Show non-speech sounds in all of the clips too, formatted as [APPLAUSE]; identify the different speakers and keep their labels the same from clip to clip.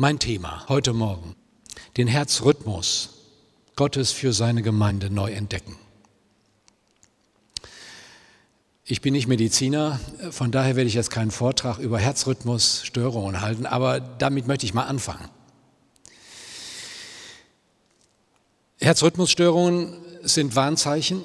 Speaker 1: Mein Thema heute Morgen, den Herzrhythmus Gottes für seine Gemeinde neu entdecken. Ich bin nicht Mediziner, von daher werde ich jetzt keinen Vortrag über Herzrhythmusstörungen halten, aber damit möchte ich mal anfangen. Herzrhythmusstörungen sind Warnzeichen.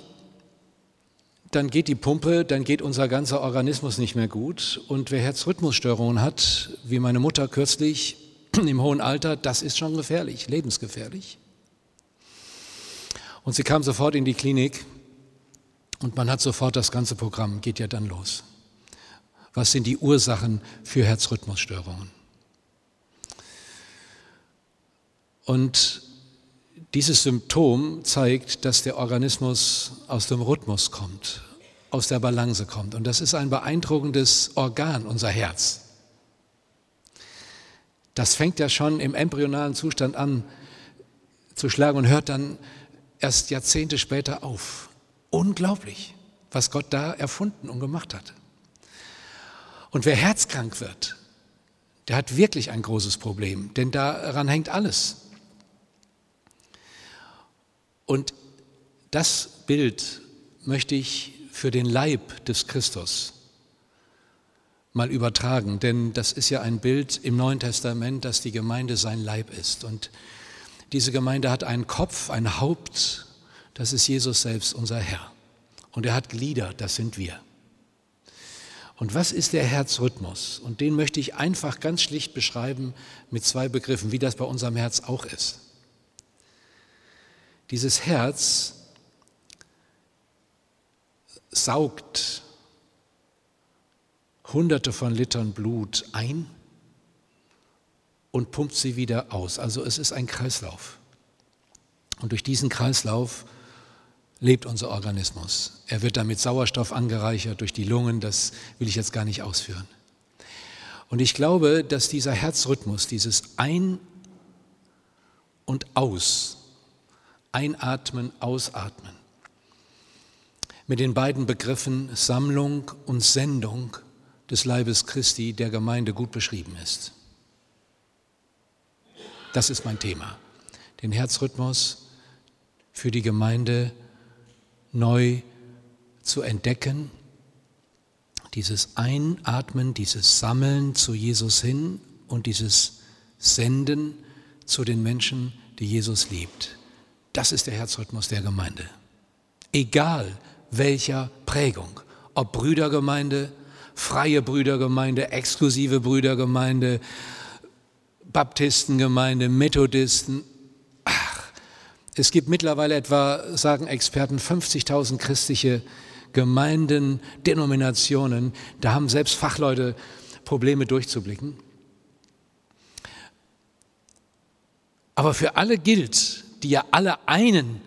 Speaker 1: Dann geht die Pumpe, dann geht unser ganzer Organismus nicht mehr gut. Und wer Herzrhythmusstörungen hat, wie meine Mutter kürzlich [CLEARS THROAT] im hohen Alter, das ist schon gefährlich, lebensgefährlich. Und sie kam sofort in die Klinik und man hat sofort das ganze Programm, geht ja dann los. Was sind die Ursachen für Herzrhythmusstörungen? Und dieses Symptom zeigt, dass der Organismus aus dem Rhythmus kommt, aus der Balance kommt. Und das ist ein beeindruckendes Organ, unser Herz. Das fängt ja schon im embryonalen Zustand an zu schlagen und hört dann erst Jahrzehnte später auf. Unglaublich, was Gott da erfunden und gemacht hat. Und wer herzkrank wird, der hat wirklich ein großes Problem, denn daran hängt alles. Und das Bild möchte ich für den Leib des Christus mal übertragen, denn das ist ja ein Bild im Neuen Testament, dass die Gemeinde sein Leib ist. Und diese Gemeinde hat einen Kopf, ein Haupt, das ist Jesus selbst, unser Herr. Und er hat Glieder, das sind wir. Und was ist der Herzrhythmus? Und den möchte ich einfach ganz schlicht beschreiben mit zwei Begriffen, wie das bei unserem Herz auch ist. Dieses Herz saugt hunderte von Litern Blut ein und pumpt sie wieder aus. Also es ist ein Kreislauf. Und durch diesen Kreislauf lebt unser Organismus. Er wird damit Sauerstoff angereichert durch die Lungen, das will ich jetzt gar nicht ausführen. Und ich glaube, dass dieser Herzrhythmus, dieses Ein und Aus, Einatmen, Ausatmen. Mit den beiden Begriffen Sammlung und Sendung des Leibes Christi der Gemeinde gut beschrieben ist. Das ist mein Thema. Den Herzrhythmus für die Gemeinde neu zu entdecken, dieses Einatmen, dieses Sammeln zu Jesus hin und dieses Senden zu den Menschen, die Jesus liebt. Das ist der Herzrhythmus der Gemeinde. Egal welcher Prägung, ob Brüdergemeinde, freie Brüdergemeinde, exklusive Brüdergemeinde, Baptistengemeinde, Methodisten. Ach, es gibt mittlerweile etwa, sagen Experten, 50.000 christliche Gemeinden, Denominationen. Da haben selbst Fachleute Probleme durchzublicken. Aber für alle gilt, die ja alle einen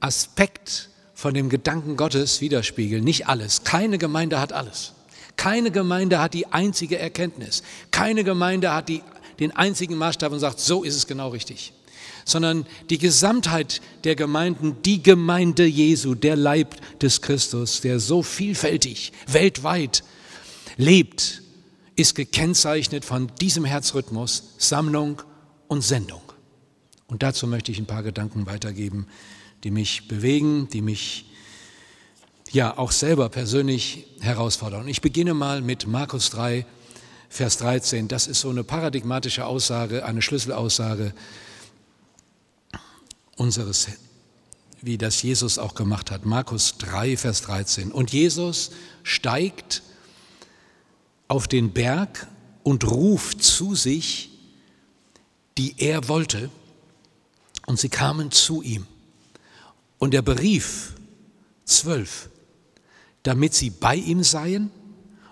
Speaker 1: Aspekt von dem Gedanken Gottes widerspiegeln. Nicht alles. Keine Gemeinde hat alles. Keine Gemeinde hat die einzige Erkenntnis. Keine Gemeinde hat die, den einzigen Maßstab und sagt, so ist es genau richtig. Sondern die Gesamtheit der Gemeinden, die Gemeinde Jesu, der Leib des Christus, der so vielfältig weltweit lebt, ist gekennzeichnet von diesem Herzrhythmus Sammlung und Sendung. Und dazu möchte ich ein paar Gedanken weitergeben, die mich bewegen, die mich ja auch selber persönlich herausfordern. Ich beginne mal mit Markus 3, Vers 13. Das ist so eine paradigmatische Aussage, eine Schlüsselaussage unseres, wie das Jesus auch gemacht hat. Markus 3, Vers 13. Und Jesus steigt auf den Berg und ruft zu sich, die er wollte, und sie kamen zu ihm. Und er berief zwölf, damit sie bei ihm seien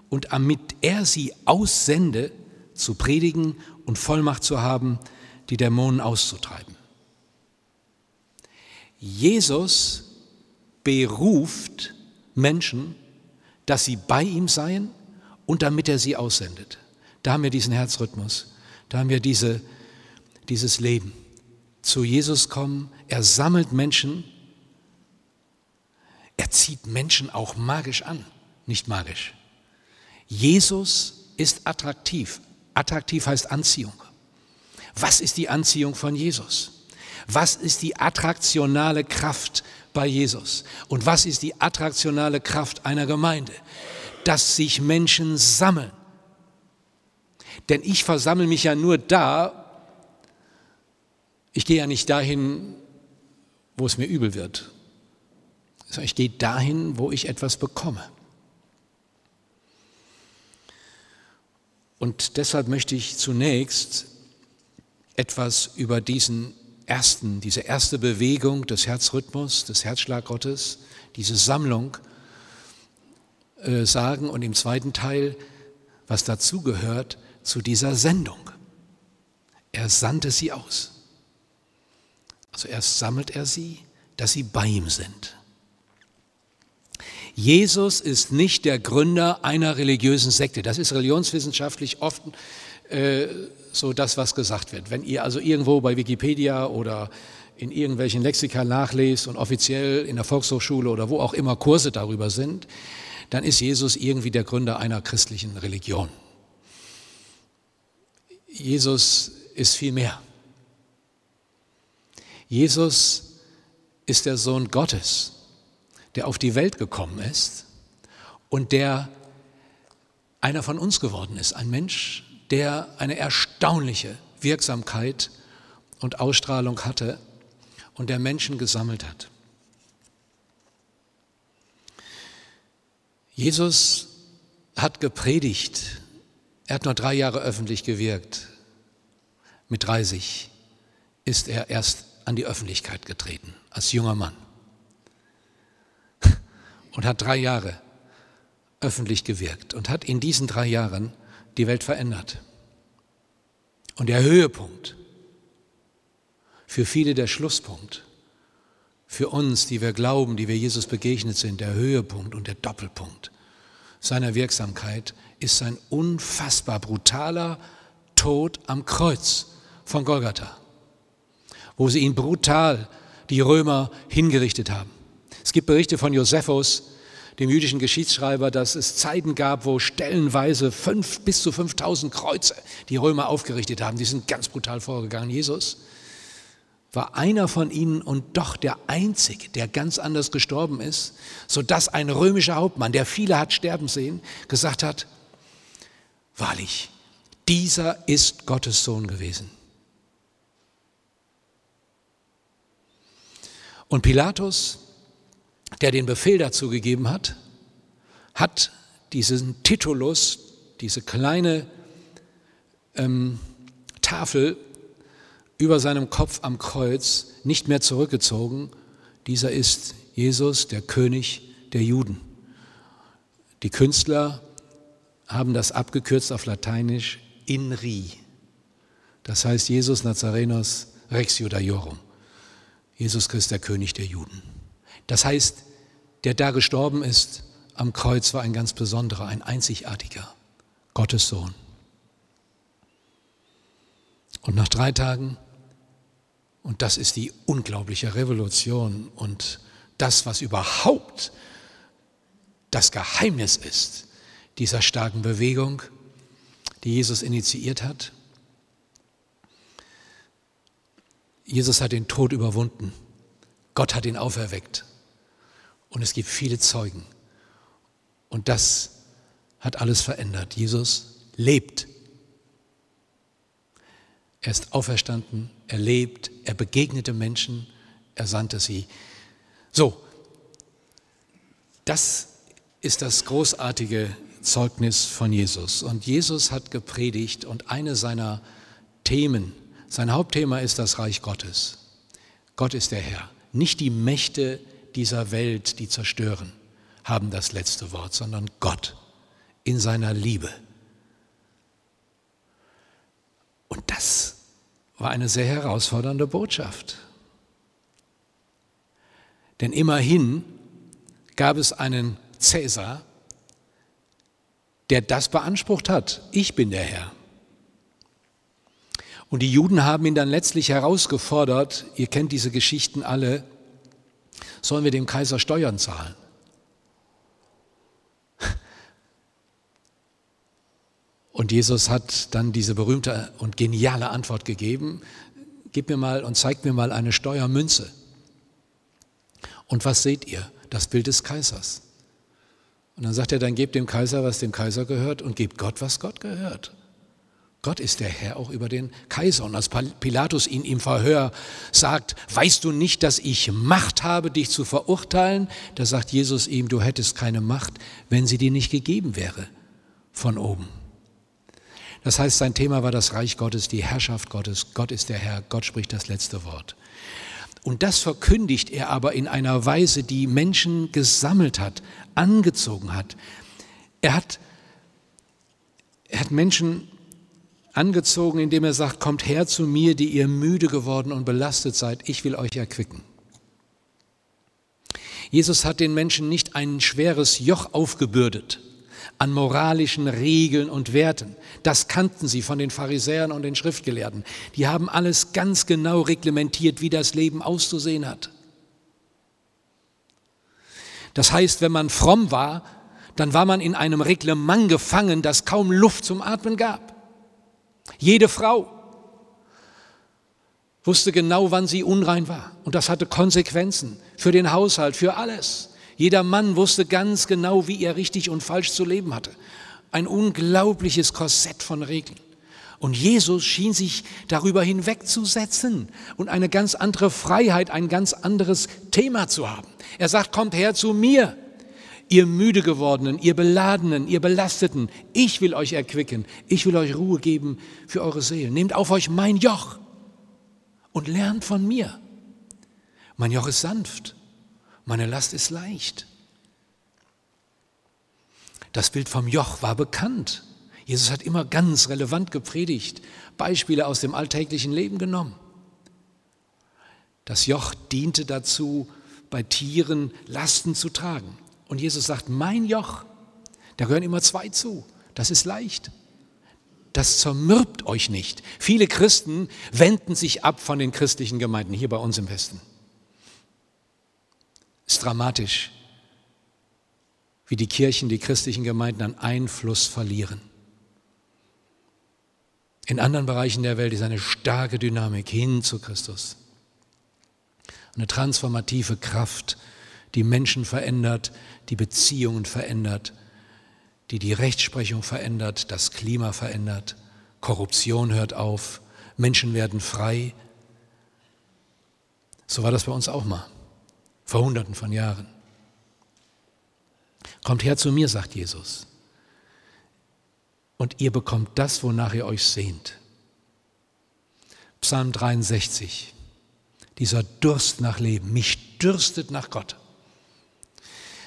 Speaker 1: und damit er sie aussende, zu predigen und Vollmacht zu haben, die Dämonen auszutreiben. Jesus beruft Menschen, dass sie bei ihm seien und damit er sie aussendet. Da haben wir diesen Herzrhythmus, da haben wir diese, dieses Leben zu Jesus kommen, er sammelt Menschen, er zieht Menschen auch magisch an, nicht magisch. Jesus ist attraktiv. Attraktiv heißt Anziehung. Was ist die Anziehung von Jesus? Was ist die attraktionale Kraft bei Jesus? Und was ist die attraktionale Kraft einer Gemeinde? Dass sich Menschen sammeln. Denn ich versammle mich ja nur da, ich gehe ja nicht dahin, wo es mir übel wird, ich gehe dahin, wo ich etwas bekomme. Und deshalb möchte ich zunächst etwas über diesen ersten, diese erste Bewegung des Herzrhythmus, des Herzschlag Gottes, diese Sammlung äh, sagen und im zweiten Teil, was dazugehört zu dieser Sendung. Er sandte sie aus. Also erst sammelt er sie, dass sie bei ihm sind. Jesus ist nicht der Gründer einer religiösen Sekte. Das ist religionswissenschaftlich oft äh, so das, was gesagt wird. Wenn ihr also irgendwo bei Wikipedia oder in irgendwelchen Lexika nachlest und offiziell in der Volkshochschule oder wo auch immer Kurse darüber sind, dann ist Jesus irgendwie der Gründer einer christlichen Religion. Jesus ist viel mehr. Jesus ist der Sohn Gottes, der auf die Welt gekommen ist und der einer von uns geworden ist, ein Mensch, der eine erstaunliche Wirksamkeit und Ausstrahlung hatte und der Menschen gesammelt hat. Jesus hat gepredigt. Er hat nur drei Jahre öffentlich gewirkt. Mit 30 ist er erst an die Öffentlichkeit getreten, als junger Mann. Und hat drei Jahre öffentlich gewirkt und hat in diesen drei Jahren die Welt verändert. Und der Höhepunkt, für viele der Schlusspunkt, für uns, die wir glauben, die wir Jesus begegnet sind, der Höhepunkt und der Doppelpunkt seiner Wirksamkeit ist sein unfassbar brutaler Tod am Kreuz von Golgatha, wo sie ihn brutal, die Römer, hingerichtet haben. Es gibt Berichte von Josephus, dem jüdischen Geschichtsschreiber, dass es Zeiten gab, wo stellenweise fünf, bis zu 5000 Kreuze die Römer aufgerichtet haben. Die sind ganz brutal vorgegangen. Jesus war einer von ihnen und doch der Einzige, der ganz anders gestorben ist, sodass ein römischer Hauptmann, der viele hat sterben sehen, gesagt hat, wahrlich, dieser ist Gottes Sohn gewesen. Und Pilatus der den Befehl dazu gegeben hat, hat diesen Titulus, diese kleine ähm, Tafel über seinem Kopf am Kreuz nicht mehr zurückgezogen. Dieser ist Jesus, der König der Juden. Die Künstler haben das abgekürzt auf Lateinisch Inri. Das heißt Jesus Nazarenos Rex Judaiorum. Jesus Christ, der König der Juden. Das heißt, der da gestorben ist am Kreuz war ein ganz besonderer, ein einzigartiger Gottes Sohn. Und nach drei Tagen, und das ist die unglaubliche Revolution und das, was überhaupt das Geheimnis ist dieser starken Bewegung, die Jesus initiiert hat. Jesus hat den Tod überwunden. Gott hat ihn auferweckt. Und es gibt viele Zeugen. Und das hat alles verändert. Jesus lebt. Er ist auferstanden, er lebt, er begegnete Menschen, er sandte sie. So, das ist das großartige Zeugnis von Jesus. Und Jesus hat gepredigt und eine seiner Themen, sein Hauptthema ist das Reich Gottes. Gott ist der Herr, nicht die Mächte, dieser Welt, die zerstören, haben das letzte Wort, sondern Gott in seiner Liebe. Und das war eine sehr herausfordernde Botschaft. Denn immerhin gab es einen Cäsar, der das beansprucht hat. Ich bin der Herr. Und die Juden haben ihn dann letztlich herausgefordert, ihr kennt diese Geschichten alle, sollen wir dem Kaiser Steuern zahlen? Und Jesus hat dann diese berühmte und geniale Antwort gegeben, gib mir mal und zeig mir mal eine Steuermünze. Und was seht ihr? Das Bild des Kaisers. Und dann sagt er, dann gebt dem Kaiser, was dem Kaiser gehört und gebt Gott, was Gott gehört. Gott ist der Herr auch über den Kaiser. Und als Pilatus ihn im Verhör sagt, weißt du nicht, dass ich Macht habe, dich zu verurteilen? Da sagt Jesus ihm, du hättest keine Macht, wenn sie dir nicht gegeben wäre von oben. Das heißt, sein Thema war das Reich Gottes, die Herrschaft Gottes. Gott ist der Herr, Gott spricht das letzte Wort. Und das verkündigt er aber in einer Weise, die Menschen gesammelt hat, angezogen hat. Er hat, er hat Menschen angezogen, indem er sagt, kommt her zu mir, die ihr müde geworden und belastet seid, ich will euch erquicken. Jesus hat den Menschen nicht ein schweres Joch aufgebürdet an moralischen Regeln und Werten. Das kannten sie von den Pharisäern und den Schriftgelehrten. Die haben alles ganz genau reglementiert, wie das Leben auszusehen hat. Das heißt, wenn man fromm war, dann war man in einem Reglement gefangen, das kaum Luft zum Atmen gab. Jede Frau wusste genau, wann sie unrein war. Und das hatte Konsequenzen für den Haushalt, für alles. Jeder Mann wusste ganz genau, wie er richtig und falsch zu leben hatte. Ein unglaubliches Korsett von Regeln. Und Jesus schien sich darüber hinwegzusetzen und eine ganz andere Freiheit, ein ganz anderes Thema zu haben. Er sagt, kommt her zu mir ihr müde gewordenen, ihr beladenen, ihr belasteten, ich will euch erquicken, ich will euch Ruhe geben für eure Seelen. Nehmt auf euch mein Joch und lernt von mir. Mein Joch ist sanft, meine Last ist leicht. Das Bild vom Joch war bekannt. Jesus hat immer ganz relevant gepredigt, Beispiele aus dem alltäglichen Leben genommen. Das Joch diente dazu, bei Tieren Lasten zu tragen. Und Jesus sagt, mein Joch, da gehören immer zwei zu. Das ist leicht. Das zermürbt euch nicht. Viele Christen wenden sich ab von den christlichen Gemeinden hier bei uns im Westen. Ist dramatisch, wie die Kirchen, die christlichen Gemeinden an Einfluss verlieren. In anderen Bereichen der Welt ist eine starke Dynamik hin zu Christus. Eine transformative Kraft, die Menschen verändert, die Beziehungen verändert, die die Rechtsprechung verändert, das Klima verändert, Korruption hört auf, Menschen werden frei. So war das bei uns auch mal, vor Hunderten von Jahren. Kommt her zu mir, sagt Jesus, und ihr bekommt das, wonach ihr euch sehnt. Psalm 63, dieser Durst nach Leben, mich dürstet nach Gott.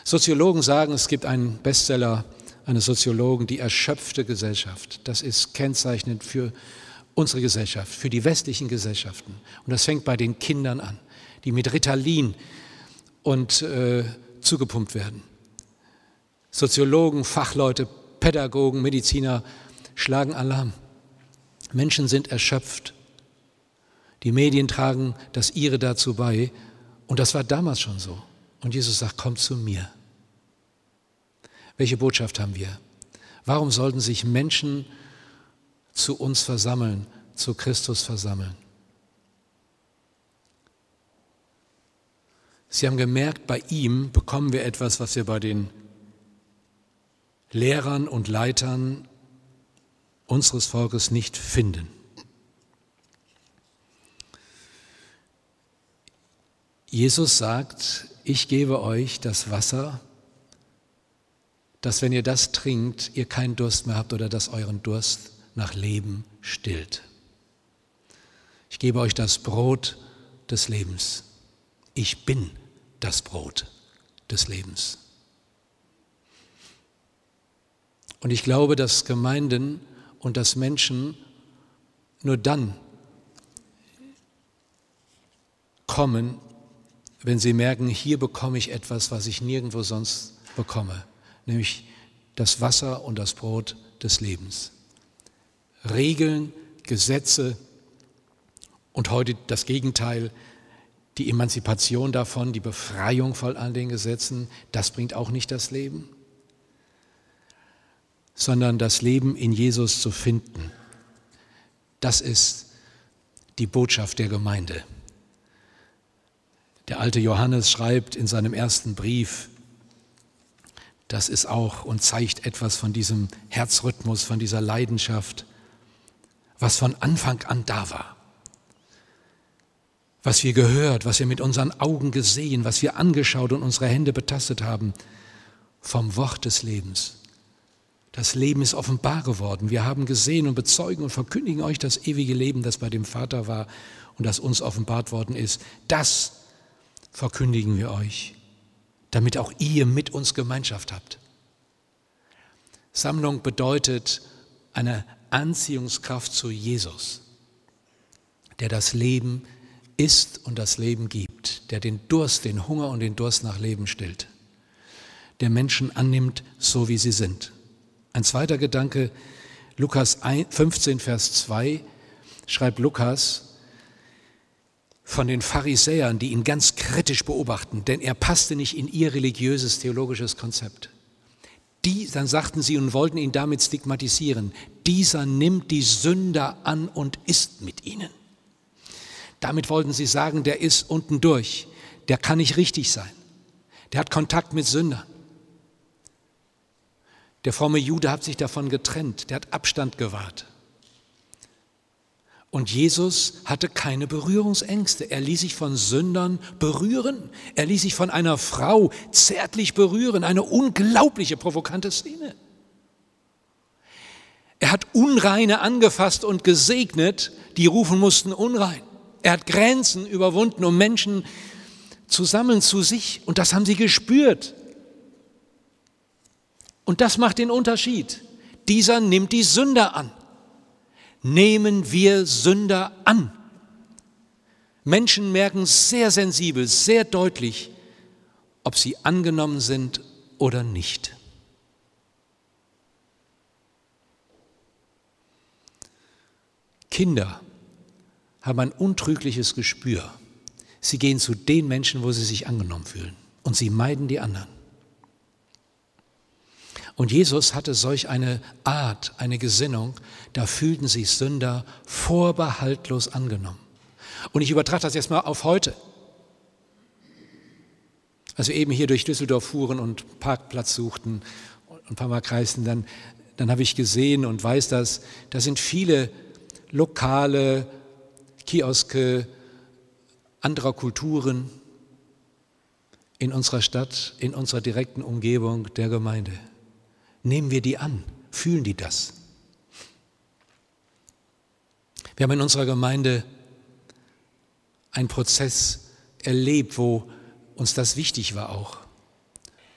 Speaker 1: Soziologen sagen, es gibt einen Bestseller eines Soziologen, die erschöpfte Gesellschaft. Das ist kennzeichnend für unsere Gesellschaft, für die westlichen Gesellschaften. Und das fängt bei den Kindern an, die mit Ritalin und äh, zugepumpt werden. Soziologen, Fachleute, Pädagogen, Mediziner schlagen Alarm. Menschen sind erschöpft. Die Medien tragen das ihre dazu bei. Und das war damals schon so. Und Jesus sagt, komm zu mir. Welche Botschaft haben wir? Warum sollten sich Menschen zu uns versammeln, zu Christus versammeln? Sie haben gemerkt, bei ihm bekommen wir etwas, was wir bei den Lehrern und Leitern unseres Volkes nicht finden. Jesus sagt, ich gebe euch das Wasser, dass wenn ihr das trinkt, ihr keinen Durst mehr habt oder dass euren Durst nach Leben stillt. Ich gebe euch das Brot des Lebens. Ich bin das Brot des Lebens. Und ich glaube, dass Gemeinden und dass Menschen nur dann kommen, wenn sie merken, hier bekomme ich etwas, was ich nirgendwo sonst bekomme nämlich das Wasser und das Brot des Lebens. Regeln, Gesetze und heute das Gegenteil, die Emanzipation davon, die Befreiung von all den Gesetzen, das bringt auch nicht das Leben. sondern das Leben in Jesus zu finden. Das ist die Botschaft der Gemeinde. Der alte Johannes schreibt in seinem ersten Brief, das ist auch und zeigt etwas von diesem Herzrhythmus, von dieser Leidenschaft, was von Anfang an da war. Was wir gehört, was wir mit unseren Augen gesehen, was wir angeschaut und unsere Hände betastet haben, vom Wort des Lebens. Das Leben ist offenbar geworden. Wir haben gesehen und bezeugen und verkündigen euch das ewige Leben, das bei dem Vater war und das uns offenbart worden ist. Das verkündigen wir euch damit auch ihr mit uns Gemeinschaft habt. Sammlung bedeutet eine Anziehungskraft zu Jesus, der das Leben ist und das Leben gibt, der den Durst, den Hunger und den Durst nach Leben stillt, der Menschen annimmt, so wie sie sind. Ein zweiter Gedanke, Lukas 15, Vers 2, schreibt Lukas, von den Pharisäern, die ihn ganz kritisch beobachten, denn er passte nicht in ihr religiöses, theologisches Konzept. Die, dann sagten sie und wollten ihn damit stigmatisieren, dieser nimmt die Sünder an und isst mit ihnen. Damit wollten sie sagen, der ist unten durch, der kann nicht richtig sein, der hat Kontakt mit Sündern. Der fromme Jude hat sich davon getrennt, der hat Abstand gewahrt. Und Jesus hatte keine Berührungsängste. Er ließ sich von Sündern berühren. Er ließ sich von einer Frau zärtlich berühren. Eine unglaubliche, provokante Szene. Er hat Unreine angefasst und gesegnet, die rufen mussten unrein. Er hat Grenzen überwunden, um Menschen zu sammeln zu sich. Und das haben sie gespürt. Und das macht den Unterschied. Dieser nimmt die Sünder an nehmen wir Sünder an. Menschen merken sehr sensibel, sehr deutlich, ob sie angenommen sind oder nicht. Kinder haben ein untrügliches Gespür. Sie gehen zu den Menschen, wo sie sich angenommen fühlen und sie meiden die anderen. Und Jesus hatte solch eine Art, eine Gesinnung, da fühlten sich Sünder vorbehaltlos angenommen. Und ich übertrage das jetzt mal auf heute. Als wir eben hier durch Düsseldorf fuhren und Parkplatz suchten und ein paar Mal kreisten, dann, dann habe ich gesehen und weiß das, da sind viele lokale Kioske anderer Kulturen in unserer Stadt, in unserer direkten Umgebung der Gemeinde. Nehmen wir die an? Fühlen die das? Wir haben in unserer Gemeinde einen Prozess erlebt, wo uns das wichtig war auch,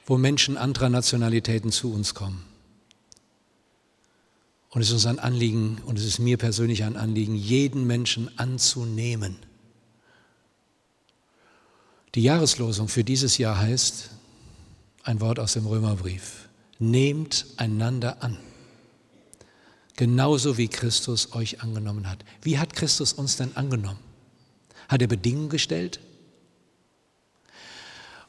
Speaker 1: wo Menschen anderer Nationalitäten zu uns kommen. Und es ist uns ein Anliegen, und es ist mir persönlich ein Anliegen, jeden Menschen anzunehmen. Die Jahreslosung für dieses Jahr heißt, ein Wort aus dem Römerbrief, Nehmt einander an. Genauso wie Christus euch angenommen hat. Wie hat Christus uns denn angenommen? Hat er Bedingungen gestellt?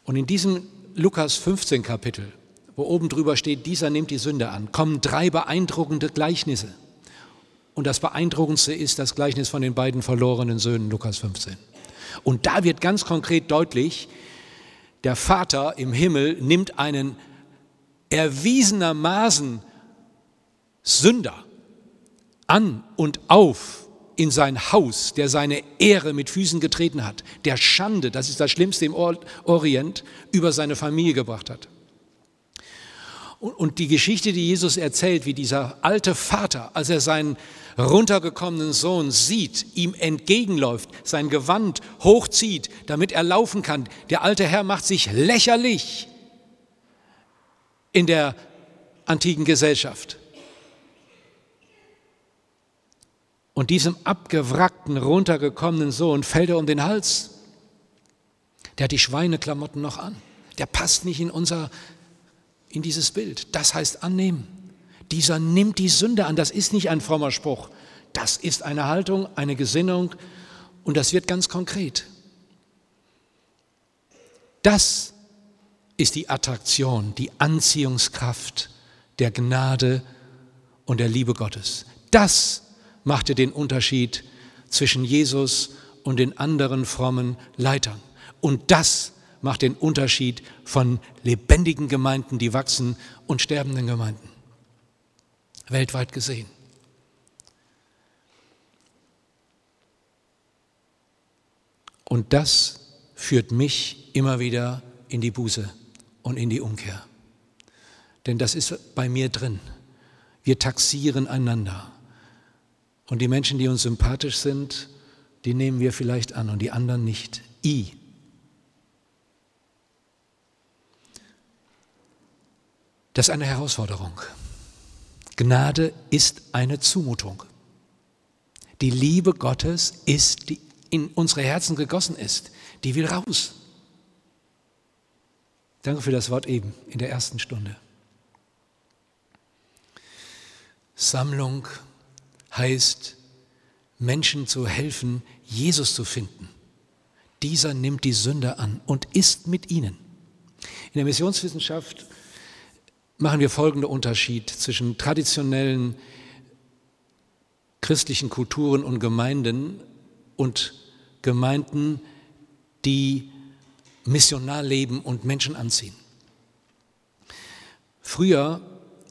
Speaker 1: Und in diesem Lukas 15 Kapitel, wo oben drüber steht, dieser nimmt die Sünde an, kommen drei beeindruckende Gleichnisse. Und das beeindruckendste ist das Gleichnis von den beiden verlorenen Söhnen, Lukas 15. Und da wird ganz konkret deutlich, der Vater im Himmel nimmt einen erwiesenermaßen Sünder an und auf in sein Haus, der seine Ehre mit Füßen getreten hat, der Schande, das ist das Schlimmste im Orient, über seine Familie gebracht hat. Und die Geschichte, die Jesus erzählt, wie dieser alte Vater, als er seinen runtergekommenen Sohn sieht, ihm entgegenläuft, sein Gewand hochzieht, damit er laufen kann. Der alte Herr macht sich lächerlich in der antiken Gesellschaft. Und diesem abgewrackten, runtergekommenen Sohn fällt er um den Hals. Der hat die Schweineklamotten noch an. Der passt nicht in unser, in dieses Bild. Das heißt annehmen. Dieser nimmt die Sünde an. Das ist nicht ein frommer Spruch. Das ist eine Haltung, eine Gesinnung und das wird ganz konkret. Das ist die Attraktion, die Anziehungskraft der Gnade und der Liebe Gottes. Das machte den Unterschied zwischen Jesus und den anderen frommen Leitern. Und das macht den Unterschied von lebendigen Gemeinden, die wachsen, und sterbenden Gemeinden. Weltweit gesehen. Und das führt mich immer wieder in die Buße und in die Umkehr. Denn das ist bei mir drin. Wir taxieren einander. Und die Menschen, die uns sympathisch sind, die nehmen wir vielleicht an und die anderen nicht. I. Das ist eine Herausforderung. Gnade ist eine Zumutung. Die Liebe Gottes ist, die in unsere Herzen gegossen ist, die will raus. Danke für das Wort eben in der ersten Stunde. Sammlung heißt, Menschen zu helfen, Jesus zu finden. Dieser nimmt die Sünder an und ist mit ihnen. In der Missionswissenschaft machen wir folgenden Unterschied zwischen traditionellen christlichen Kulturen und Gemeinden und Gemeinden, die missionar leben und Menschen anziehen. Früher,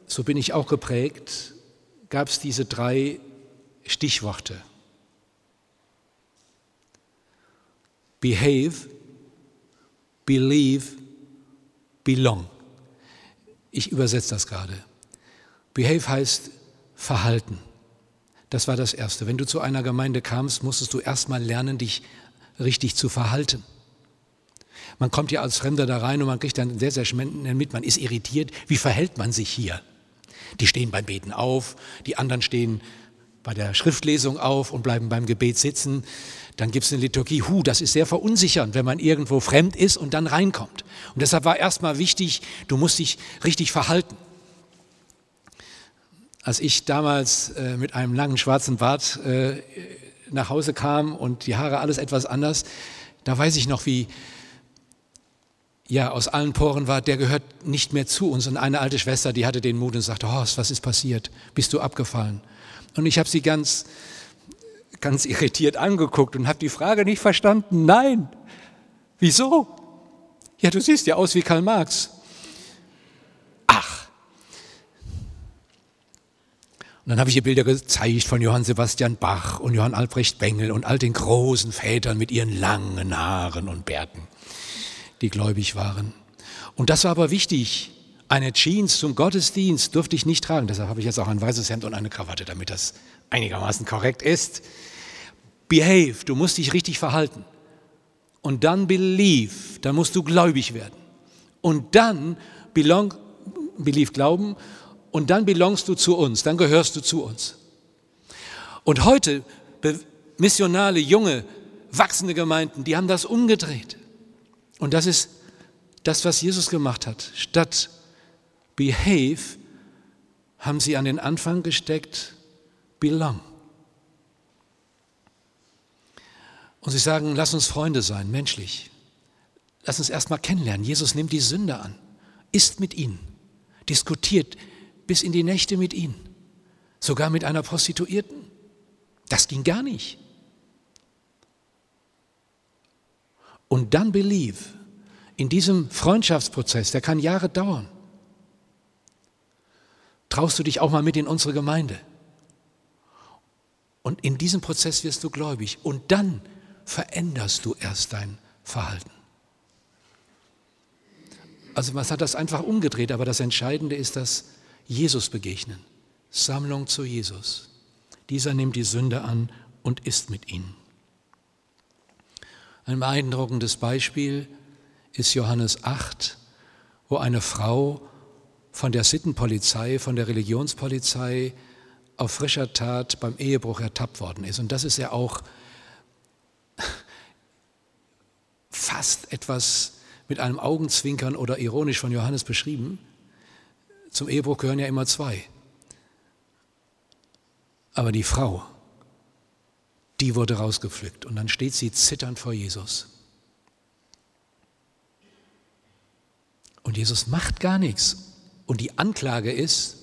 Speaker 1: so bin ich auch geprägt, gab es diese drei Stichworte. Behave, believe, belong. Ich übersetze das gerade. Behave heißt Verhalten. Das war das Erste. Wenn du zu einer Gemeinde kamst, musstest du erstmal lernen, dich richtig zu verhalten. Man kommt ja als Fremder da rein und man kriegt dann sehr, sehr schnell mit, man ist irritiert. Wie verhält man sich hier? Die stehen beim Beten auf, die anderen stehen bei der Schriftlesung auf und bleiben beim Gebet sitzen. Dann gibt es eine Liturgie. Hu, das ist sehr verunsichernd, wenn man irgendwo fremd ist und dann reinkommt. Und deshalb war erstmal wichtig, du musst dich richtig verhalten. Als ich damals äh, mit einem langen schwarzen Bart äh, nach Hause kam und die Haare alles etwas anders, da weiß ich noch, wie ja aus allen Poren war, der gehört nicht mehr zu uns. Und eine alte Schwester, die hatte den Mut und sagte, Horst, was ist passiert? Bist du abgefallen? Und ich habe sie ganz, ganz irritiert angeguckt und habe die Frage nicht verstanden. Nein. Wieso? Ja, du siehst ja aus wie Karl Marx. Ach. Und dann habe ich ihr Bilder gezeigt von Johann Sebastian Bach und Johann Albrecht Bengel und all den großen Vätern mit ihren langen Haaren und Bärten die gläubig waren. Und das war aber wichtig. Eine Jeans zum Gottesdienst durfte ich nicht tragen. Deshalb habe ich jetzt auch ein weißes Hemd und eine Krawatte, damit das einigermaßen korrekt ist. Behave, du musst dich richtig verhalten. Und dann believe, dann musst du gläubig werden. Und dann belong, believe glauben, und dann belongst du zu uns, dann gehörst du zu uns. Und heute, missionale, junge, wachsende Gemeinden, die haben das umgedreht. Und das ist das, was Jesus gemacht hat. Statt behave haben sie an den Anfang gesteckt, belong. Und sie sagen, lass uns Freunde sein, menschlich. Lass uns erstmal kennenlernen. Jesus nimmt die Sünde an, isst mit ihnen, diskutiert bis in die Nächte mit ihnen, sogar mit einer Prostituierten. Das ging gar nicht. Und dann believe. In diesem Freundschaftsprozess, der kann Jahre dauern, traust du dich auch mal mit in unsere Gemeinde. Und in diesem Prozess wirst du gläubig. Und dann veränderst du erst dein Verhalten. Also man hat das einfach umgedreht, aber das Entscheidende ist das Jesus begegnen. Sammlung zu Jesus. Dieser nimmt die Sünde an und ist mit ihnen. Ein beeindruckendes Beispiel ist Johannes 8, wo eine Frau von der Sittenpolizei, von der Religionspolizei auf frischer Tat beim Ehebruch ertappt worden ist. Und das ist ja auch fast etwas mit einem Augenzwinkern oder ironisch von Johannes beschrieben. Zum Ehebruch gehören ja immer zwei. Aber die Frau, die wurde rausgepflückt und dann steht sie zitternd vor Jesus. Und Jesus macht gar nichts. Und die Anklage ist,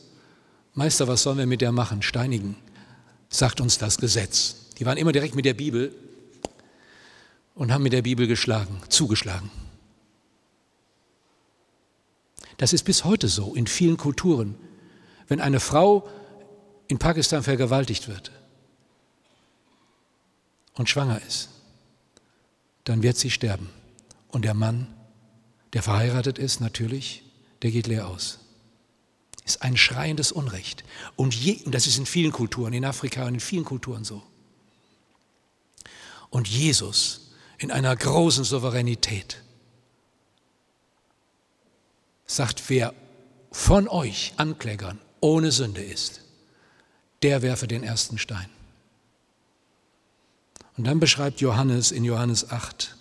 Speaker 1: Meister, was sollen wir mit der machen? Steinigen, sagt uns das Gesetz. Die waren immer direkt mit der Bibel und haben mit der Bibel geschlagen, zugeschlagen. Das ist bis heute so in vielen Kulturen. Wenn eine Frau in Pakistan vergewaltigt wird und schwanger ist, dann wird sie sterben. Und der Mann, der verheiratet ist, natürlich, der geht leer aus. Ist ein schreiendes Unrecht. Und, je, und das ist in vielen Kulturen, in Afrika und in vielen Kulturen so. Und Jesus in einer großen Souveränität sagt, wer von euch Anklägern ohne Sünde ist, der werfe den ersten Stein. Und dann beschreibt Johannes in Johannes 8,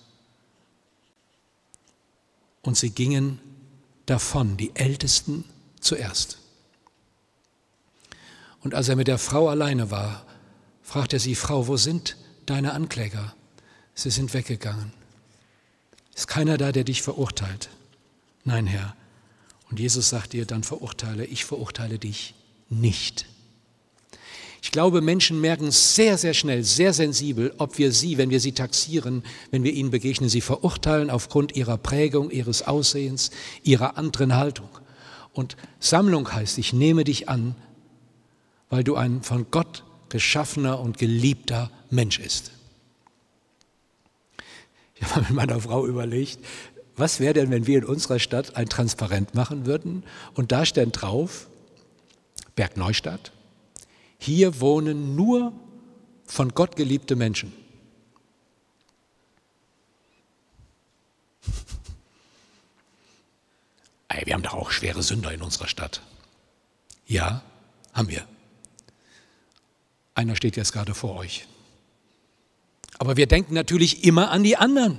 Speaker 1: und sie gingen davon, die Ältesten zuerst. Und als er mit der Frau alleine war, fragt er sie, Frau, wo sind deine Ankläger? Sie sind weggegangen. Ist keiner da, der dich verurteilt? Nein, Herr. Und Jesus sagt ihr, dann verurteile, ich verurteile dich nicht. Ich glaube, Menschen merken sehr, sehr schnell, sehr sensibel, ob wir sie, wenn wir sie taxieren, wenn wir ihnen begegnen, sie verurteilen aufgrund ihrer Prägung, ihres Aussehens, ihrer anderen Haltung. Und Sammlung heißt, ich nehme dich an, weil du ein von Gott geschaffener und geliebter Mensch ist. Ich habe mit meiner Frau überlegt, was wäre denn, wenn wir in unserer Stadt ein Transparent machen würden und da steht drauf, Berg Neustadt, hier wohnen nur von Gott geliebte Menschen. [LAUGHS] wir haben doch auch schwere Sünder in unserer Stadt. Ja, haben wir. Einer steht jetzt gerade vor euch. Aber wir denken natürlich immer an die anderen.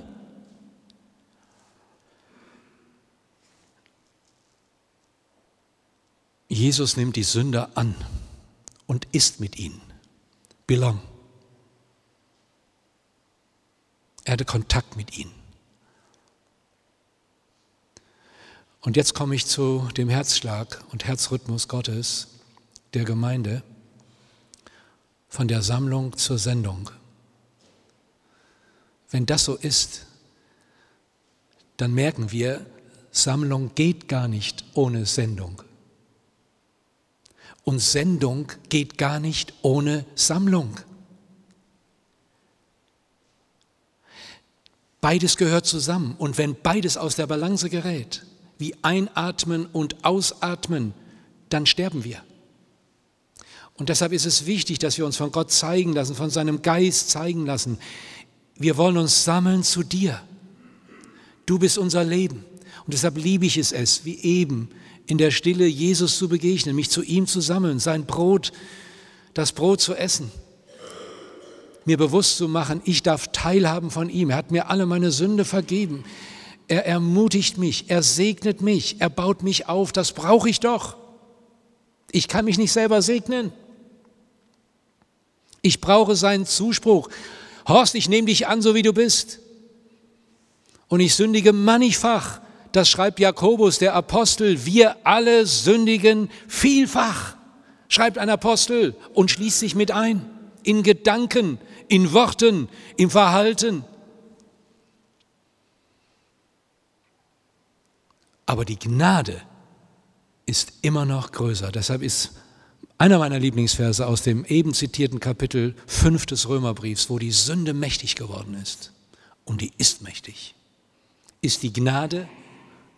Speaker 1: Jesus nimmt die Sünder an und ist mit ihnen. Belong. Er hatte Kontakt mit ihnen. Und jetzt komme ich zu dem Herzschlag und Herzrhythmus Gottes, der Gemeinde, von der Sammlung zur Sendung. Wenn das so ist, dann merken wir, Sammlung geht gar nicht ohne Sendung. Und Sendung geht gar nicht ohne Sammlung. Beides gehört zusammen. Und wenn beides aus der Balance gerät, wie einatmen und ausatmen, dann sterben wir. Und deshalb ist es wichtig, dass wir uns von Gott zeigen lassen, von seinem Geist zeigen lassen. Wir wollen uns sammeln zu dir. Du bist unser Leben. Und deshalb liebe ich es wie eben in der Stille Jesus zu begegnen, mich zu ihm zu sammeln, sein Brot, das Brot zu essen, mir bewusst zu machen, ich darf teilhaben von ihm. Er hat mir alle meine Sünde vergeben. Er ermutigt mich, er segnet mich, er baut mich auf. Das brauche ich doch. Ich kann mich nicht selber segnen. Ich brauche seinen Zuspruch. Horst, ich nehme dich an, so wie du bist. Und ich sündige mannigfach das schreibt Jakobus, der Apostel, wir alle sündigen vielfach, schreibt ein Apostel und schließt sich mit ein, in Gedanken, in Worten, im Verhalten. Aber die Gnade ist immer noch größer. Deshalb ist einer meiner Lieblingsverse aus dem eben zitierten Kapitel 5 des Römerbriefs, wo die Sünde mächtig geworden ist, und die ist mächtig, ist die Gnade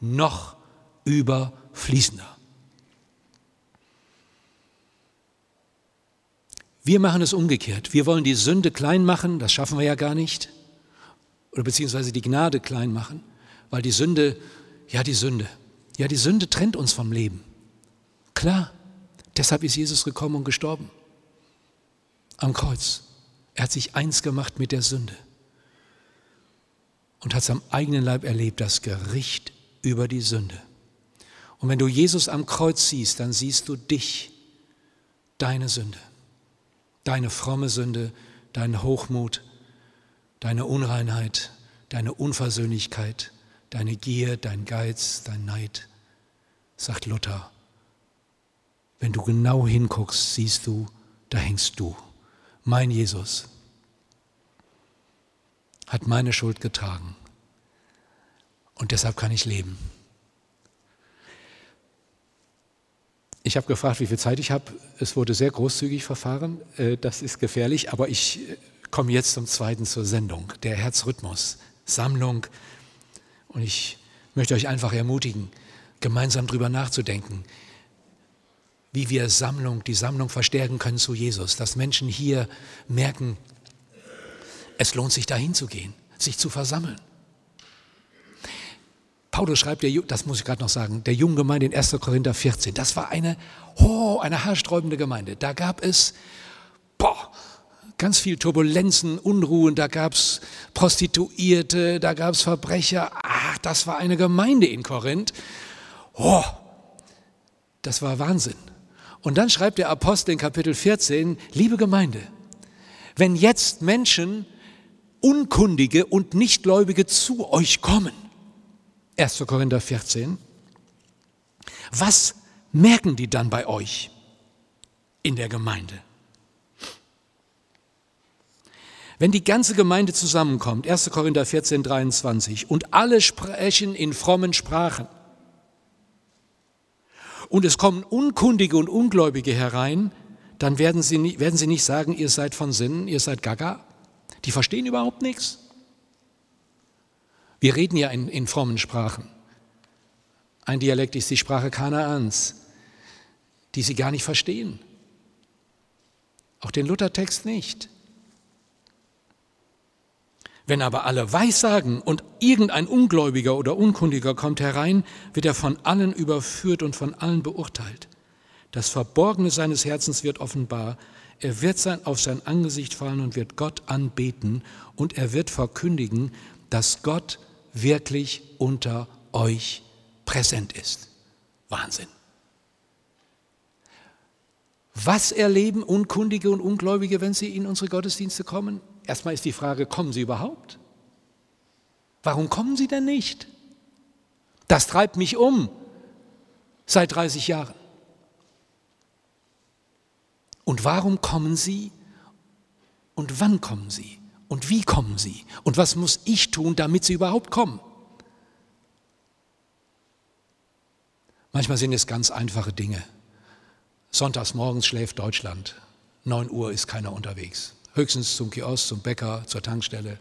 Speaker 1: noch überfließender. Wir machen es umgekehrt. Wir wollen die Sünde klein machen, das schaffen wir ja gar nicht. Oder beziehungsweise die Gnade klein machen, weil die Sünde, ja die Sünde, ja die Sünde trennt uns vom Leben. Klar, deshalb ist Jesus gekommen und gestorben. Am Kreuz. Er hat sich eins gemacht mit der Sünde und hat es am eigenen Leib erlebt, das Gericht über die Sünde. Und wenn du Jesus am Kreuz siehst, dann siehst du dich, deine Sünde, deine fromme Sünde, deinen Hochmut, deine Unreinheit, deine Unversöhnlichkeit, deine Gier, dein Geiz, dein Neid, sagt Luther. Wenn du genau hinguckst, siehst du, da hängst du. Mein Jesus hat meine Schuld getragen. Und deshalb kann ich leben. Ich habe gefragt, wie viel Zeit ich habe. Es wurde sehr großzügig verfahren. Äh, das ist gefährlich, aber ich äh, komme jetzt zum zweiten zur Sendung, der Herzrhythmus, Sammlung. Und ich möchte euch einfach ermutigen, gemeinsam darüber nachzudenken, wie wir Sammlung, die Sammlung verstärken können zu Jesus, dass Menschen hier merken, es lohnt sich dahin zu gehen, sich zu versammeln. Paulus schreibt, der, das muss ich gerade noch sagen, der jungen Gemeinde in 1. Korinther 14, das war eine, oh, eine haarsträubende Gemeinde. Da gab es boah, ganz viel Turbulenzen, Unruhen, da gab es Prostituierte, da gab es Verbrecher. Ach, das war eine Gemeinde in Korinth. Oh, das war Wahnsinn. Und dann schreibt der Apostel in Kapitel 14, liebe Gemeinde, wenn jetzt Menschen, Unkundige und Nichtgläubige zu euch kommen, 1. Korinther 14, was merken die dann bei euch in der Gemeinde? Wenn die ganze Gemeinde zusammenkommt, 1. Korinther 14, 23, und alle sprechen in frommen Sprachen, und es kommen Unkundige und Ungläubige herein, dann werden sie, werden sie nicht sagen, ihr seid von Sinnen, ihr seid Gaga. Die verstehen überhaupt nichts. Wir reden ja in, in frommen Sprachen. Ein Dialekt ist die Sprache Kanaans, die sie gar nicht verstehen. Auch den Luthertext nicht. Wenn aber alle Weissagen und irgendein Ungläubiger oder Unkundiger kommt herein, wird er von allen überführt und von allen beurteilt. Das Verborgene seines Herzens wird offenbar. Er wird sein, auf sein Angesicht fallen und wird Gott anbeten und er wird verkündigen, dass Gott wirklich unter euch präsent ist. Wahnsinn. Was erleben Unkundige und Ungläubige, wenn sie in unsere Gottesdienste kommen? Erstmal ist die Frage, kommen sie überhaupt? Warum kommen sie denn nicht? Das treibt mich um seit 30 Jahren. Und warum kommen sie? Und wann kommen sie? Und wie kommen sie? Und was muss ich tun, damit sie überhaupt kommen? Manchmal sind es ganz einfache Dinge. Sonntags morgens schläft Deutschland. 9 Uhr ist keiner unterwegs höchstens zum Kiosk, zum Bäcker, zur Tankstelle,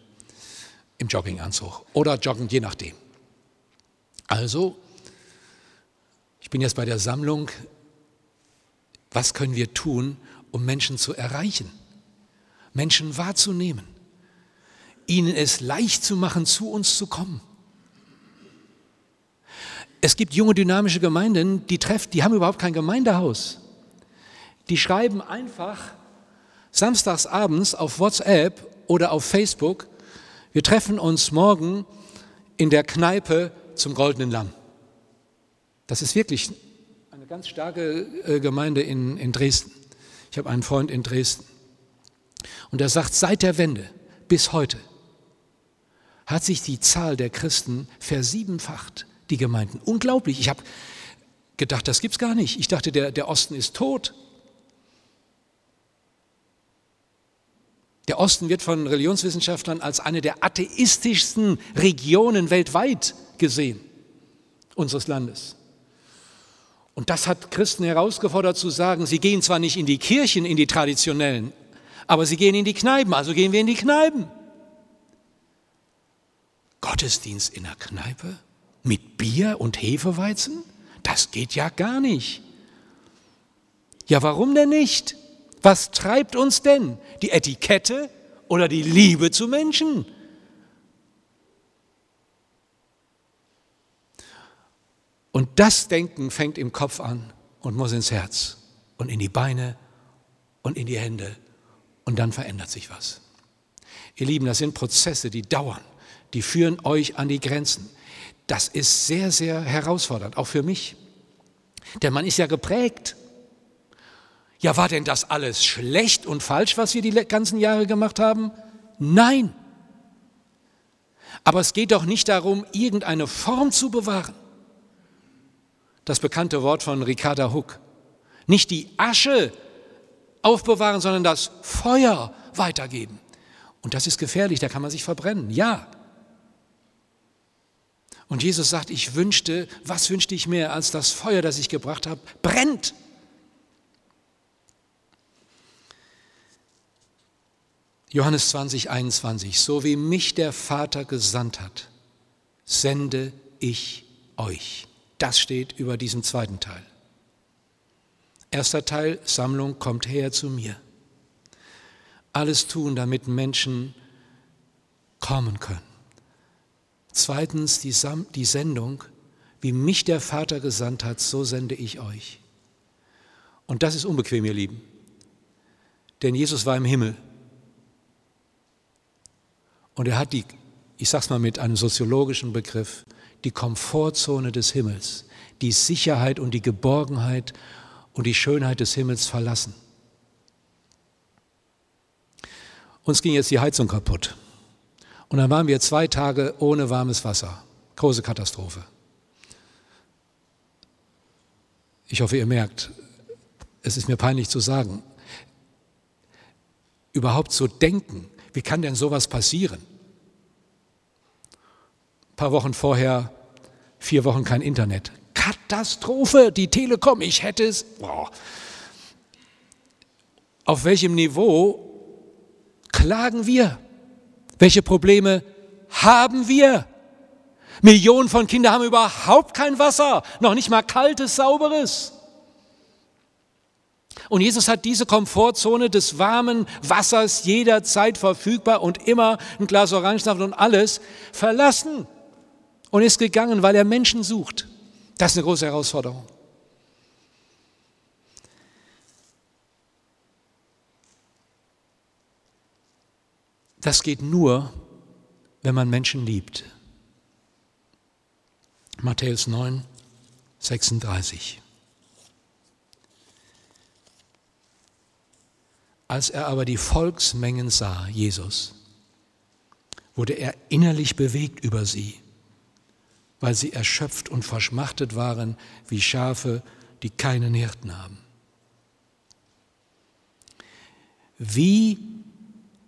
Speaker 1: im Jogginganzug oder joggend, je nachdem. Also, ich bin jetzt bei der Sammlung, was können wir tun, um Menschen zu erreichen, Menschen wahrzunehmen, ihnen es leicht zu machen, zu uns zu kommen. Es gibt junge dynamische Gemeinden, die treffen, die haben überhaupt kein Gemeindehaus. Die schreiben einfach samstags abends auf WhatsApp oder auf Facebook, wir treffen uns morgen in der Kneipe zum Goldenen Lamm. Das ist wirklich eine ganz starke äh, Gemeinde in, in Dresden. Ich habe einen Freund in Dresden. Und er sagt, seit der Wende bis heute hat sich die Zahl der Christen versiebenfacht, die Gemeinden. Unglaublich. Ich habe gedacht, das gibt es gar nicht. Ich dachte, der, der Osten ist tot. Der Osten wird von Religionswissenschaftlern als eine der atheistischsten Regionen weltweit gesehen, unseres Landes. Und das hat Christen herausgefordert zu sagen, sie gehen zwar nicht in die Kirchen, in die traditionellen, aber sie gehen in die Kneipen, also gehen wir in die Kneipen. Gottesdienst in der Kneipe mit Bier und Hefeweizen? Das geht ja gar nicht. Ja, warum denn nicht? Was treibt uns denn? Die Etikette oder die Liebe zu Menschen? Und das Denken fängt im Kopf an und muss ins Herz und in die Beine und in die Hände und dann verändert sich was. Ihr Lieben, das sind Prozesse, die dauern, die führen euch an die Grenzen. Das ist sehr, sehr herausfordernd, auch für mich. Denn man ist ja geprägt ja, war denn das alles schlecht und falsch, was wir die ganzen Jahre gemacht haben? Nein. Aber es geht doch nicht darum, irgendeine Form zu bewahren. Das bekannte Wort von Ricarda Huck. Nicht die Asche aufbewahren, sondern das Feuer weitergeben. Und das ist gefährlich, da kann man sich verbrennen. Ja. Und Jesus sagt, ich wünschte, was wünschte ich mehr, als das Feuer, das ich gebracht habe, brennt. Johannes 20, 21, so wie mich der Vater gesandt hat, sende ich euch. Das steht über diesem zweiten Teil. Erster Teil, Sammlung, kommt her zu mir. Alles tun, damit Menschen kommen können. Zweitens, die, Sam die Sendung, wie mich der Vater gesandt hat, so sende ich euch. Und das ist unbequem, ihr Lieben. Denn Jesus war im Himmel. Und er hat die, ich sage es mal mit einem soziologischen Begriff, die Komfortzone des Himmels, die Sicherheit und die Geborgenheit und die Schönheit des Himmels verlassen. Uns ging jetzt die Heizung kaputt. Und dann waren wir zwei Tage ohne warmes Wasser. Große Katastrophe. Ich hoffe, ihr merkt, es ist mir peinlich zu sagen, überhaupt zu denken, wie kann denn sowas passieren? Ein paar Wochen vorher, vier Wochen kein Internet. Katastrophe, die Telekom, ich hätte es. Boah. Auf welchem Niveau klagen wir? Welche Probleme haben wir? Millionen von Kindern haben überhaupt kein Wasser, noch nicht mal kaltes, sauberes. Und Jesus hat diese Komfortzone des warmen Wassers jederzeit verfügbar und immer ein Glas Orangensaft und alles verlassen und ist gegangen, weil er Menschen sucht. Das ist eine große Herausforderung. Das geht nur, wenn man Menschen liebt. Matthäus 9, 36. Als er aber die Volksmengen sah, Jesus, wurde er innerlich bewegt über sie, weil sie erschöpft und verschmachtet waren wie Schafe, die keinen Hirten haben. Wie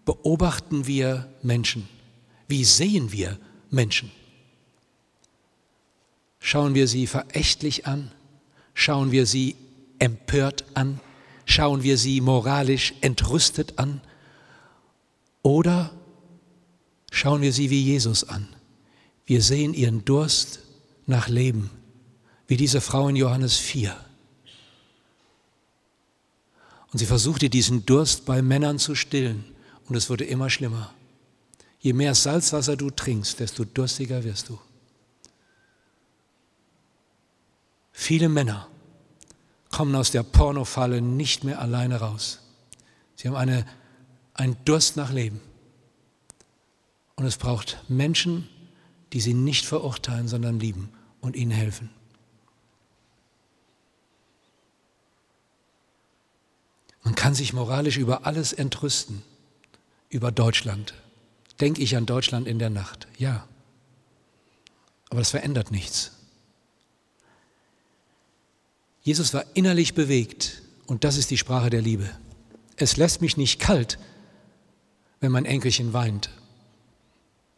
Speaker 1: beobachten wir Menschen? Wie sehen wir Menschen? Schauen wir sie verächtlich an? Schauen wir sie empört an? Schauen wir sie moralisch entrüstet an? Oder schauen wir sie wie Jesus an? Wir sehen ihren Durst nach Leben, wie diese Frau in Johannes 4. Und sie versuchte diesen Durst bei Männern zu stillen und es wurde immer schlimmer. Je mehr Salzwasser du trinkst, desto durstiger wirst du. Viele Männer kommen aus der Pornofalle nicht mehr alleine raus. Sie haben eine, einen Durst nach Leben. Und es braucht Menschen, die sie nicht verurteilen, sondern lieben und ihnen helfen. Man kann sich moralisch über alles entrüsten über Deutschland. Denke ich an Deutschland in der Nacht? Ja. Aber das verändert nichts. Jesus war innerlich bewegt und das ist die Sprache der Liebe. Es lässt mich nicht kalt, wenn mein Enkelchen weint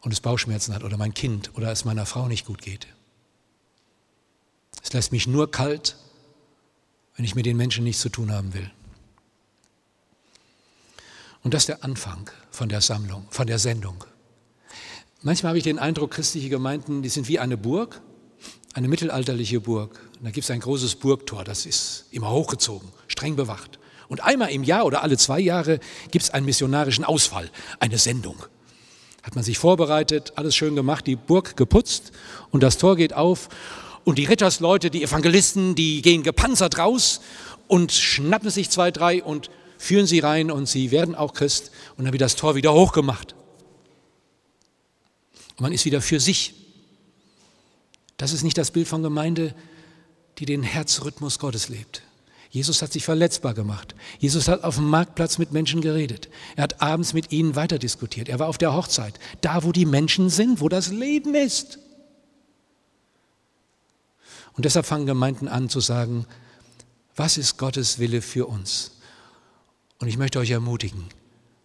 Speaker 1: und es Bauchschmerzen hat oder mein Kind oder es meiner Frau nicht gut geht. Es lässt mich nur kalt, wenn ich mit den Menschen nichts zu tun haben will. Und das ist der Anfang von der Sammlung, von der Sendung. Manchmal habe ich den Eindruck, christliche Gemeinden, die sind wie eine Burg, eine mittelalterliche Burg. Und da gibt es ein großes Burgtor, das ist immer hochgezogen, streng bewacht. Und einmal im Jahr oder alle zwei Jahre gibt es einen missionarischen Ausfall, eine Sendung. Hat man sich vorbereitet, alles schön gemacht, die Burg geputzt und das Tor geht auf und die Rittersleute, die Evangelisten, die gehen gepanzert raus und schnappen sich zwei, drei und führen sie rein und sie werden auch Christ und dann wird das Tor wieder hochgemacht. Und man ist wieder für sich. Das ist nicht das Bild von Gemeinde, die den Herzrhythmus Gottes lebt. Jesus hat sich verletzbar gemacht. Jesus hat auf dem Marktplatz mit Menschen geredet. Er hat abends mit ihnen weiter diskutiert. Er war auf der Hochzeit, da wo die Menschen sind, wo das Leben ist. Und deshalb fangen Gemeinden an zu sagen, Was ist Gottes Wille für uns? Und ich möchte euch ermutigen,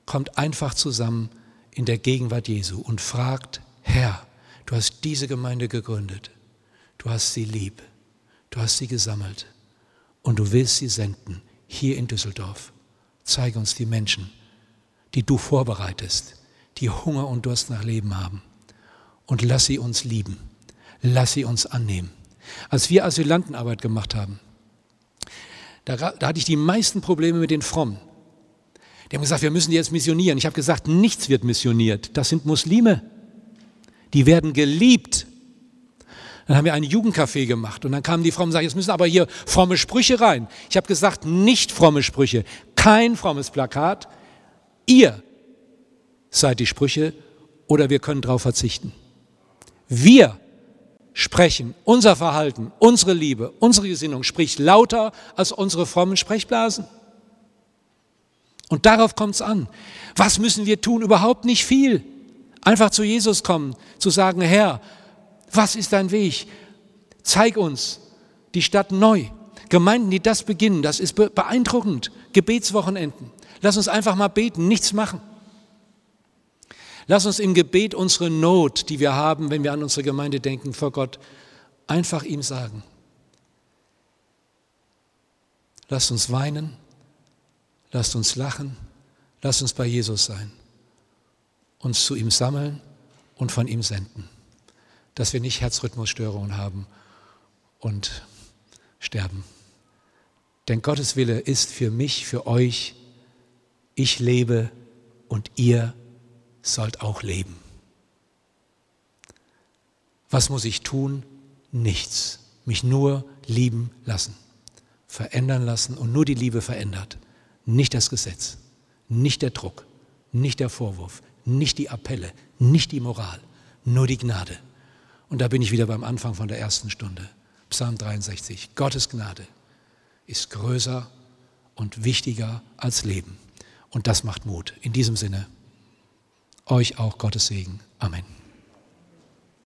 Speaker 1: kommt einfach zusammen in der Gegenwart Jesu und fragt, Herr, du hast diese Gemeinde gegründet, du hast sie lieb, du hast sie gesammelt und du willst sie senden hier in Düsseldorf. Zeige uns die Menschen, die du vorbereitest, die Hunger und Durst nach Leben haben. Und lass sie uns lieben. Lass sie uns annehmen. Als wir Asylantenarbeit gemacht haben, da, da hatte ich die meisten Probleme mit den Frommen. Die haben gesagt, wir müssen jetzt missionieren. Ich habe gesagt, nichts wird missioniert. Das sind Muslime. Die werden geliebt. Dann haben wir ein Jugendcafé gemacht und dann kamen die Frommen und sagten, jetzt müssen aber hier fromme Sprüche rein. Ich habe gesagt, nicht fromme Sprüche, kein frommes Plakat. Ihr seid die Sprüche oder wir können darauf verzichten. Wir sprechen, unser Verhalten, unsere Liebe, unsere Gesinnung spricht lauter als unsere frommen Sprechblasen. Und darauf kommt es an. Was müssen wir tun? Überhaupt nicht viel. Einfach zu Jesus kommen, zu sagen, Herr, was ist dein Weg? Zeig uns die Stadt neu. Gemeinden, die das beginnen, das ist beeindruckend. Gebetswochenenden. Lass uns einfach mal beten, nichts machen. Lass uns im Gebet unsere Not, die wir haben, wenn wir an unsere Gemeinde denken, vor Gott, einfach ihm sagen. Lasst uns weinen, lasst uns lachen, lasst uns bei Jesus sein, uns zu ihm sammeln und von ihm senden dass wir nicht Herzrhythmusstörungen haben und sterben. Denn Gottes Wille ist für mich, für euch, ich lebe und ihr sollt auch leben. Was muss ich tun? Nichts. Mich nur lieben lassen, verändern lassen und nur die Liebe verändert. Nicht das Gesetz, nicht der Druck, nicht der Vorwurf, nicht die Appelle, nicht die Moral, nur die Gnade. Und da bin ich wieder beim Anfang von der ersten Stunde. Psalm 63. Gottes Gnade ist größer und wichtiger als Leben. Und das macht Mut. In diesem Sinne, euch auch Gottes Segen. Amen.